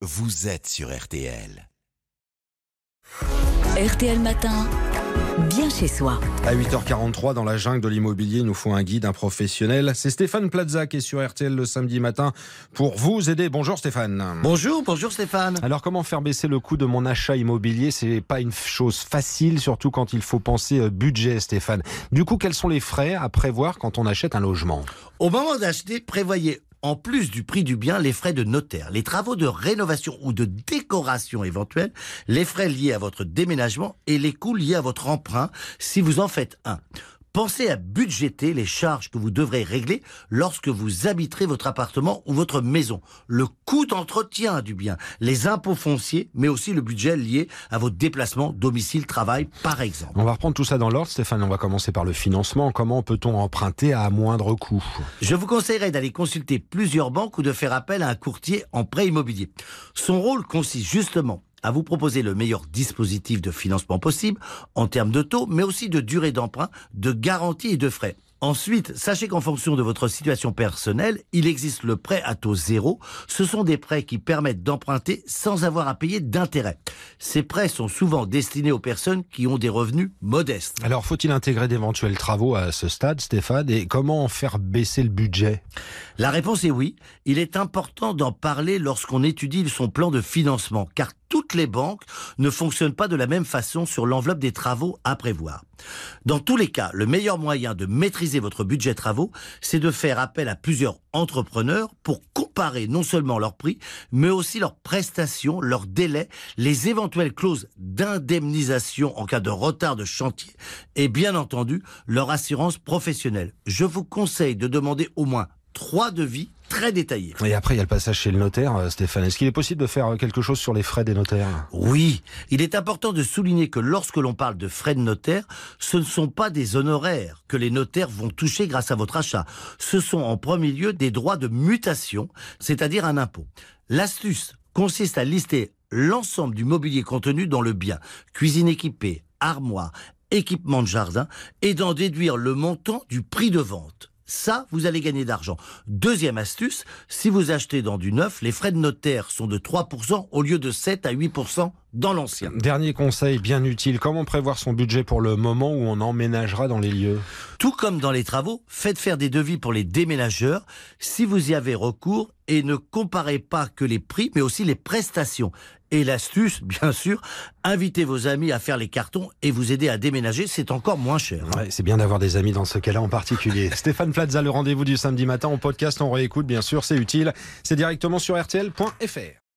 vous êtes sur RTL. RTL Matin, bien chez soi. À 8h43, dans la jungle de l'immobilier, il nous faut un guide, un professionnel. C'est Stéphane Plaza qui est sur RTL le samedi matin pour vous aider. Bonjour Stéphane. Bonjour, bonjour Stéphane. Alors comment faire baisser le coût de mon achat immobilier? C'est pas une chose facile, surtout quand il faut penser euh, budget, Stéphane. Du coup, quels sont les frais à prévoir quand on achète un logement? Au moment d'acheter, prévoyez en plus du prix du bien, les frais de notaire, les travaux de rénovation ou de décoration éventuels, les frais liés à votre déménagement et les coûts liés à votre emprunt si vous en faites un. Pensez à budgéter les charges que vous devrez régler lorsque vous habiterez votre appartement ou votre maison. Le coût d'entretien du bien, les impôts fonciers, mais aussi le budget lié à vos déplacements, domicile, travail, par exemple. On va reprendre tout ça dans l'ordre, Stéphane. On va commencer par le financement. Comment peut-on emprunter à moindre coût? Je vous conseillerais d'aller consulter plusieurs banques ou de faire appel à un courtier en prêt immobilier. Son rôle consiste justement à vous proposer le meilleur dispositif de financement possible en termes de taux, mais aussi de durée d'emprunt, de garantie et de frais. Ensuite, sachez qu'en fonction de votre situation personnelle, il existe le prêt à taux zéro. Ce sont des prêts qui permettent d'emprunter sans avoir à payer d'intérêt. Ces prêts sont souvent destinés aux personnes qui ont des revenus modestes. Alors, faut-il intégrer d'éventuels travaux à ce stade, Stéphane Et comment en faire baisser le budget? La réponse est oui. Il est important d'en parler lorsqu'on étudie son plan de financement, car toutes les banques ne fonctionnent pas de la même façon sur l'enveloppe des travaux à prévoir. Dans tous les cas, le meilleur moyen de maîtriser votre budget travaux, c'est de faire appel à plusieurs entrepreneurs pour comparer non seulement leurs prix, mais aussi leurs prestations, leurs délais, les éventuelles clauses d'indemnisation en cas de retard de chantier et bien entendu leur assurance professionnelle. Je vous conseille de demander au moins trois devis très détaillés. Et après, il y a le passage chez le notaire, euh, Stéphane. Est-ce qu'il est possible de faire quelque chose sur les frais des notaires? Oui, il est important de souligner que lorsque l'on parle de frais de notaire, ce ne sont pas des honoraires que les notaires vont toucher grâce à votre achat. Ce sont en premier lieu des droits de mutation, c'est-à-dire un impôt. L'astuce consiste à lister l'ensemble du mobilier contenu dans le bien, cuisine équipée, armoire, équipement de jardin, et d'en déduire le montant du prix de vente. Ça, vous allez gagner d'argent. Deuxième astuce, si vous achetez dans du neuf, les frais de notaire sont de 3% au lieu de 7 à 8% dans l'ancien. Dernier conseil bien utile, comment prévoir son budget pour le moment où on emménagera dans les lieux? Tout comme dans les travaux, faites faire des devis pour les déménageurs si vous y avez recours et ne comparez pas que les prix mais aussi les prestations. Et l'astuce, bien sûr, invitez vos amis à faire les cartons et vous aider à déménager, c'est encore moins cher. hein. ouais, c'est bien d'avoir des amis dans ce cas-là en particulier. Stéphane Plaza, le rendez-vous du samedi matin en podcast, on réécoute bien sûr, c'est utile. C'est directement sur rtl.fr.